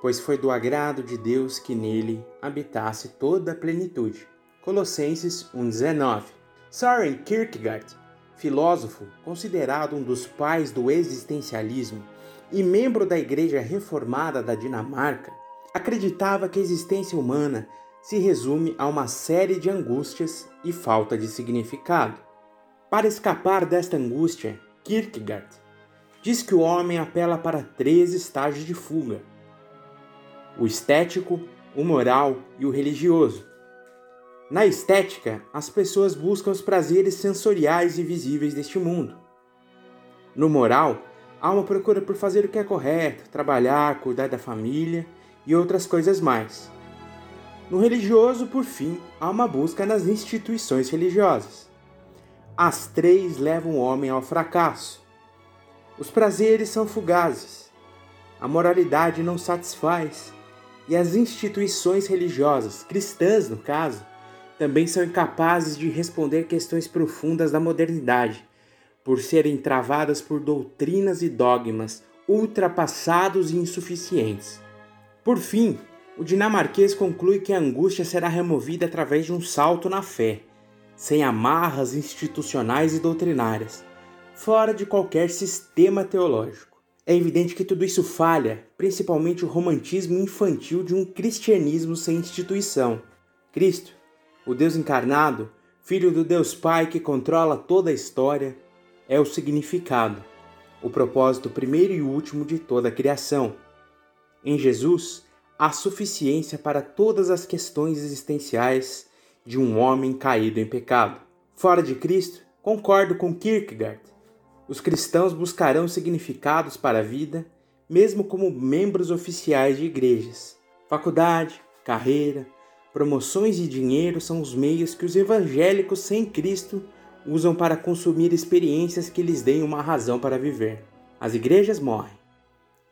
pois foi do agrado de Deus que nele habitasse toda a plenitude. Colossenses 1:19. Søren Kierkegaard, filósofo considerado um dos pais do existencialismo e membro da Igreja Reformada da Dinamarca, acreditava que a existência humana se resume a uma série de angústias e falta de significado. Para escapar desta angústia, Kierkegaard diz que o homem apela para três estágios de fuga: o estético, o moral e o religioso. Na estética, as pessoas buscam os prazeres sensoriais e visíveis deste mundo. No moral, há uma procura por fazer o que é correto, trabalhar, cuidar da família e outras coisas mais. No religioso, por fim, há uma busca nas instituições religiosas. As três levam o homem ao fracasso. Os prazeres são fugazes, a moralidade não satisfaz, e as instituições religiosas, cristãs no caso, também são incapazes de responder questões profundas da modernidade, por serem travadas por doutrinas e dogmas ultrapassados e insuficientes. Por fim, o dinamarquês conclui que a angústia será removida através de um salto na fé, sem amarras institucionais e doutrinárias, fora de qualquer sistema teológico. É evidente que tudo isso falha, principalmente o romantismo infantil de um cristianismo sem instituição. Cristo, o Deus encarnado, filho do Deus Pai que controla toda a história, é o significado, o propósito primeiro e último de toda a criação. Em Jesus, há suficiência para todas as questões existenciais de um homem caído em pecado. Fora de Cristo, concordo com Kierkegaard. Os cristãos buscarão significados para a vida, mesmo como membros oficiais de igrejas. Faculdade, carreira, Promoções e dinheiro são os meios que os evangélicos sem Cristo usam para consumir experiências que lhes deem uma razão para viver. As igrejas morrem,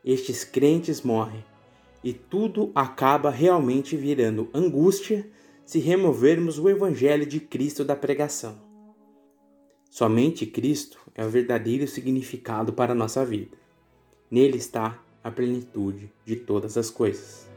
estes crentes morrem, e tudo acaba realmente virando angústia se removermos o Evangelho de Cristo da pregação. Somente Cristo é o verdadeiro significado para a nossa vida. Nele está a plenitude de todas as coisas.